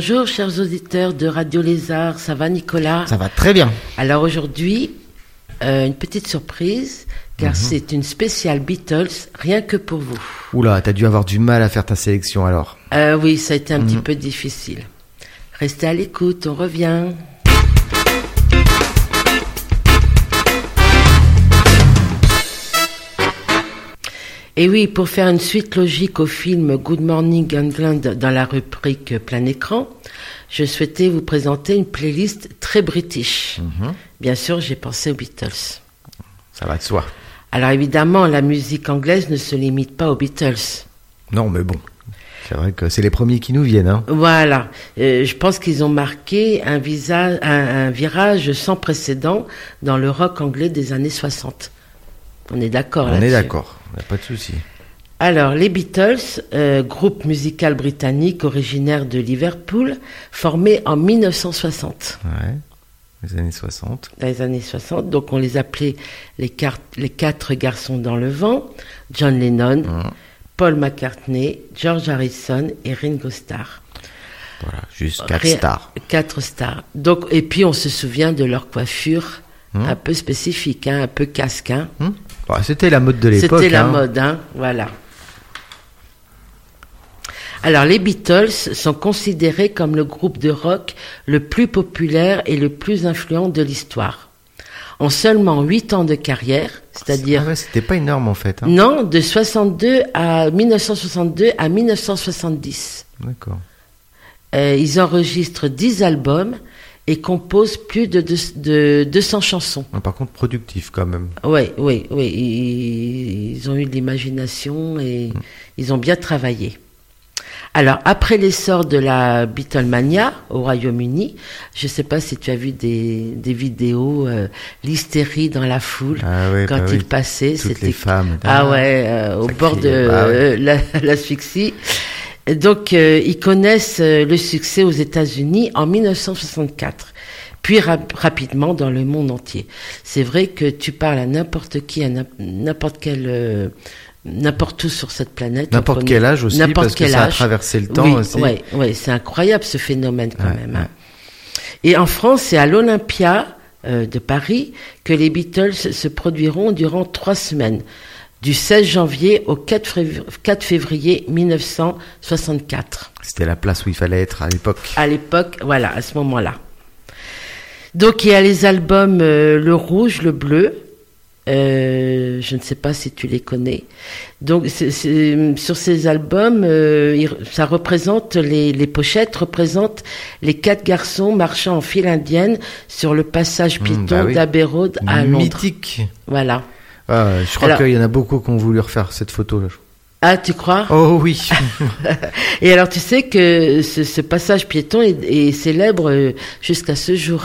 Bonjour chers auditeurs de Radio Lézard, ça va Nicolas? Ça va très bien. Alors aujourd'hui, euh, une petite surprise, car Mhm. c'est une spéciale Beatles, rien que pour vous. Oula, t'as dû avoir du mal à faire ta sélection alors. Euh, oui, ça a été un Mhm. petit peu difficile. Restez à l'écoute, on revient. Et oui, pour faire une suite logique au film Good Morning England dans la rubrique plein écran, je souhaitais vous présenter une playlist très british. Mhm. Bien sûr, j'ai pensé aux Beatles. Ça va de soi. Alors évidemment, la musique anglaise ne se limite pas aux Beatles. Non, mais bon. C'est vrai que c'est les premiers qui nous viennent. Hein. Voilà, Euh, je pense qu'ils ont marqué un, visage, un, un virage sans précédent dans le rock anglais des années 60. On est d'accord On là-dessus. est d'accord, y a pas de souci. Alors, les Beatles, euh, groupe musical britannique originaire de Liverpool, formé en 1960, Ouais. Les années 60. dans les années 60. Donc, on les appelait les, les quatre garçons dans le vent, John Lennon, Mhm. Paul McCartney, George Harrison et Ringo Starr. Voilà, juste 4 Ré- stars. Quatre stars. Donc, et puis, on se souvient de leur coiffure Hmm. un peu spécifique, hein, un peu casque. hein. Hmm Bon, C'était la mode de l'époque. C'était la hein. mode, hein, voilà. Alors, les Beatles sont considérés comme le groupe de rock le plus populaire et le plus influent de l'histoire. En seulement 8 ans de carrière, c'est-à-dire Ah ouais, C'était pas énorme en fait. hein. non, de 62 à 1962 à 1970. D'accord. Euh, ils enregistrent 10 albums et composent plus de, deux- de 200 chansons. Ah, Par contre, productif quand même. Oui, oui, oui. Ils, ils ont eu de l'imagination et ils ont bien travaillé. Alors, après l'essor de la Beatlemania au Royaume-Uni, je ne sais pas si tu as vu des, des vidéos, euh, l'hystérie dans la foule Ah ouais, quand bah ils oui. passaient. Toutes c'était les femmes. Ah ouais, euh, au bord de bah euh, l'asphyxie. Donc, euh, ils connaissent euh, le succès aux États-Unis en 1964, puis rap- rapidement dans le monde entier. C'est vrai que tu parles à n'importe qui, à n'im- n'importe quel, euh, n'importe où sur cette planète. N'importe quel connaît- aussi, n'importe parce que quel ça a âge. traversé le temps oui, aussi. Ouais, ouais, c'est incroyable ce phénomène quand Ouais, même. hein. ouais. Et en France, c'est à l'Olympia euh, de Paris que les Beatles se produiront durant trois semaines, du 16 janvier au 4 fév- 4 février 1964. C'était la place où il fallait être à l'époque. À l'époque, voilà, à ce moment-là. Donc il y a les albums euh, Le Rouge, Le Bleu. euh, je ne sais pas si tu les connais. Donc c'est- c'est- sur ces albums, euh, il- ça représente les, les pochettes représentent les quatre garçons marchant en file indienne sur le passage Mmh, piéton bah oui. Road à Londres. Mythique. Voilà. Ah, je crois qu'il y en a beaucoup qui ont voulu refaire cette photo. Là. Ah, tu crois? Oh oui. Et alors tu sais que ce, ce passage piéton est, est célèbre euh, jusqu'à ce jour.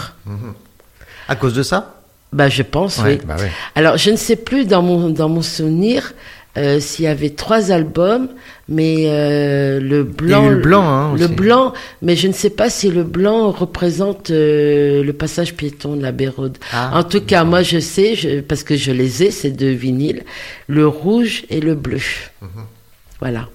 à cause de ça? Bah je pense, Ouais, oui. bah ouais. Alors, je ne sais plus dans mon, dans mon souvenir euh, s'il y avait trois albums, mais euh, le blanc. le blanc, hein, Le blanc, mais je ne sais pas si le blanc représente euh, le passage piéton de la Bérode. Ah, en tout cas, moi, je sais, je- parce que je les ai, ces deux vinyles, le rouge et le bleu. Mhm. Voilà.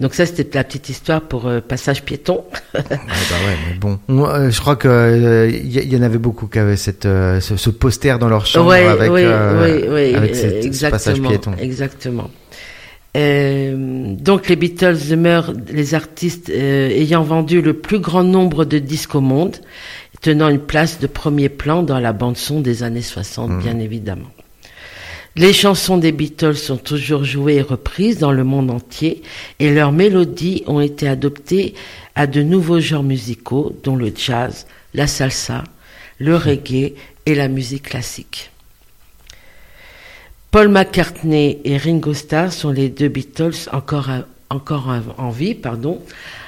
Donc ça, c'était la petite histoire pour euh, passage piéton. Ouais, bah ouais, mais bon. Moi, euh, je crois que euh, il y, il y en avait beaucoup qui avaient cette, euh, ce, ce poster dans leur chambre Ouais, avec, oui, euh, oui, oui, avec euh, cette- ce passage exactement, piéton. Exactement. Euh, donc les Beatles demeurent les artistes euh, ayant vendu le plus grand nombre de disques au monde, tenant une place de premier plan dans la bande son des années 60, Mhm. bien évidemment. Les chansons des Beatles sont toujours jouées et reprises dans le monde entier et leurs mélodies ont été adoptées à de nouveaux genres musicaux, dont le jazz, la salsa, le reggae et la musique classique. Paul McCartney et Ringo Starr sont les deux Beatles encore, encore en- vie, pardon,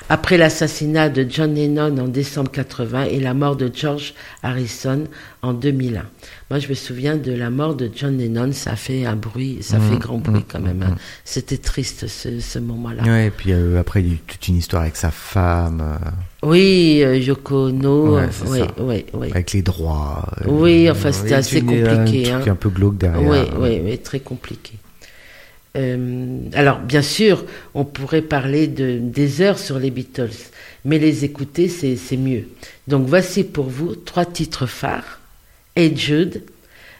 après l'assassinat de John Lennon en décembre 80 et la mort de George Harrison en 2001. Moi, je me souviens de la mort de John Lennon, ça fait un bruit, ça Mmh, fait grand bruit mmh, quand même. hein. C'était triste ce, ce moment-là. Ouais, et puis euh, après, il y a eu toute une histoire avec sa femme, euh, Oui, euh, Yoko Ono, Ouais, euh, oui, oui. avec les droits. euh, Oui, enfin, c'était assez une- un compliqué, truc hein. un peu glauque derrière. Oui, ouais. oui, oui, très compliqué. Euh, alors, bien sûr, on pourrait parler de, des heures sur les Beatles, mais les écouter, c'est mieux. Donc, voici pour vous trois titres phares. Hey Jude.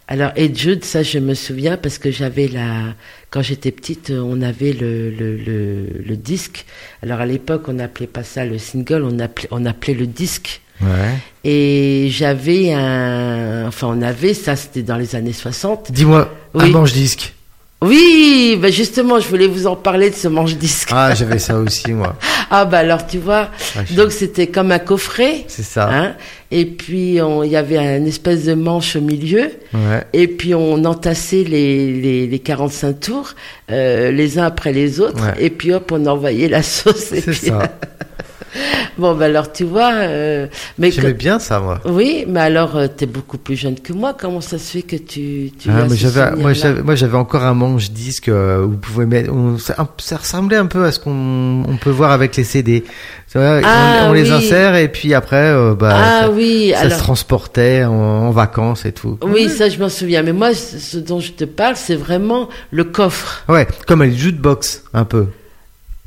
Alors, Hey Jude, ça, je me souviens parce que j'avais la. Quand j'étais petite, on avait le, le, le, le disque. Alors, à l'époque, on n'appelait pas ça le single, on appelait, on appelait le disque. Ouais. Et j'avais un. Enfin, on avait, ça, c'était dans les années 60. Dis-moi, un Oui. manche-disque. Oui, bah justement, je voulais vous en parler de ce manche-disque. Ah, j'avais ça aussi, moi. Ah bah alors tu vois, Ah, je- donc c'était comme un coffret, C'est ça. hein, et puis on- il y avait un espèce de manche au milieu, Ouais. et puis on entassait les, les, les 45 tours, euh, les uns après les autres, Ouais. et puis hop, on envoyait la sauce. C'est ça. bon bah alors tu vois, euh, mais J'aimais que- bien ça, moi. oui, mais alors euh, t'es beaucoup plus jeune que moi, comment ça se fait que tu, tu Ah, mais j'avais, moi, j'avais, moi, j'avais encore un manche disque euh, où vous pouvez mettre. on- ça, ressemblait un peu à ce qu'on on peut voir avec les CD. Tu vois, Ah, on, on les insère et puis après, euh, bah, Ah ça, oui, ça alors. se transportait en, en vacances et tout. Oui, ça je m'en souviens. Mais moi, ce dont je te parle, c'est vraiment le coffre. Ouais, comme un jukebox un peu.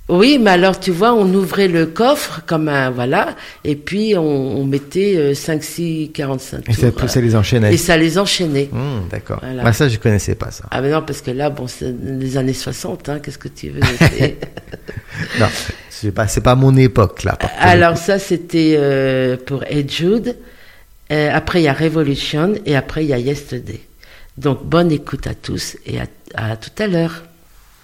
Oui, mais alors tu vois, on ouvrait le coffre comme un voilà, et puis on, on mettait euh, 5, 6, 45 Et ça, tours. ça euh, les enchaînait. et ça les enchaînait. Hum, d'accord. Voilà. Bah, ça, je connaissais pas ça. Ah mais non, parce que là, bon, c'est les années 60, hein, qu'est-ce que tu veux Non, c'est pas, pas mon époque là. Alors ça, c'était euh, pour Ed Jude. Euh, après, il y a Revolution, et après, il y a Yesterday. Donc, bonne écoute à tous, et à, à tout à l'heure.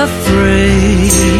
afraid.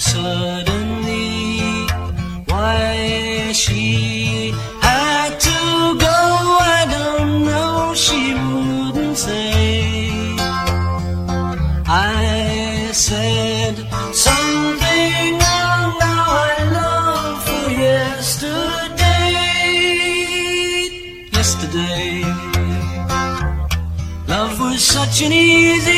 suddenly. Why she had to go, I don't know. She wouldn't say. I said something wrong. Now I long for yesterday. Yesterday. Love was such an easy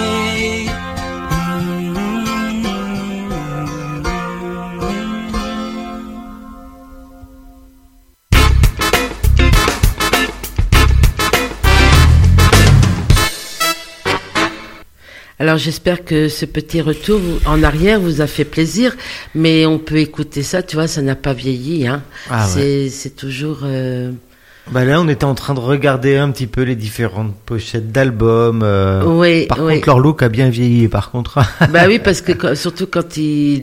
Alors j'espère que ce petit retour en arrière vous a fait plaisir, mais on peut écouter ça, tu vois, ça n'a pas vieilli, hein. Ah c'est, toujours. euh, Bah là, on était en train de regarder un petit peu les différentes pochettes d'albums. euh, Oui, par oui. contre, leur look a bien vieilli. Par contre, bah oui, parce que surtout quand il,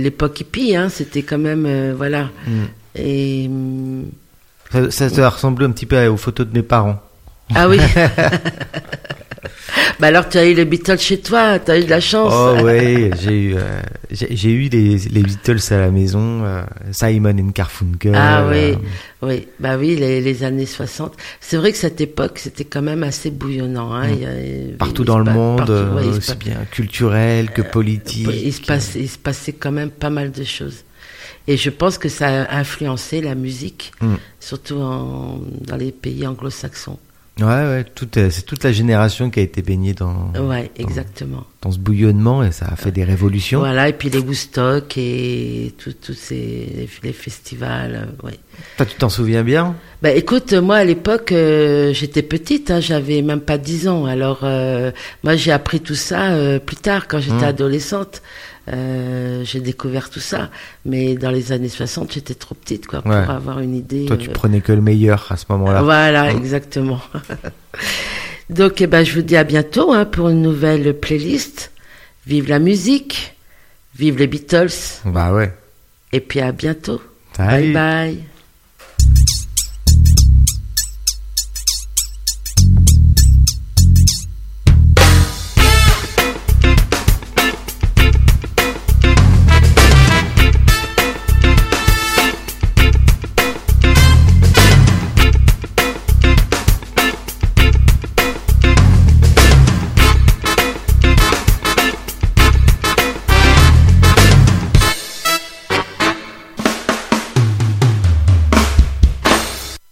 l'époque hippie, hein, c'était quand même, euh, voilà. Mm. Et ça, ça, ça ressemblait un petit peu aux photos de mes parents. Ah oui. bah alors tu as eu les Beatles chez toi, tu as eu de la chance. Oh oui, j'ai eu, euh, j'ai eu les, les Beatles à la maison, euh, Simon and Garfunkel. Ah oui, euh, oui, bah oui, les, les années 60. C'est vrai que cette époque, c'était quand même assez bouillonnant. Hein. Mm. Il y a- il partout dans le monde, partout, ouais, aussi bien culturel que politique. il, se passe, il se passait quand même pas mal de choses. Et je pense que ça a influencé la musique, Mm. surtout en, dans les pays anglo-saxons. Ouais, ouais, c'est toute la génération qui a été baignée dans, Ouais, exactement. dans ce bouillonnement et ça a fait des révolutions. Voilà, et puis les Woodstock et tous ces les festivals, euh, ouais. Toi, tu t'en souviens bien? Bah écoute, moi à l'époque, euh, j'étais petite, hein, j'avais même pas 10 ans. Alors euh, moi j'ai appris tout ça euh, plus tard, quand j'étais Mm. adolescente. Euh, j'ai découvert tout ça. Mais dans les années 60, j'étais trop petite quoi, pour avoir une idée. Toi, tu euh, prenais que le meilleur à ce moment-là. Voilà, Mm. exactement. Donc eh ben, je vous dis à bientôt hein, pour une nouvelle playlist. Vive la musique, vive les Beatles, Bah ouais. et puis à bientôt. Salut. Bye bye.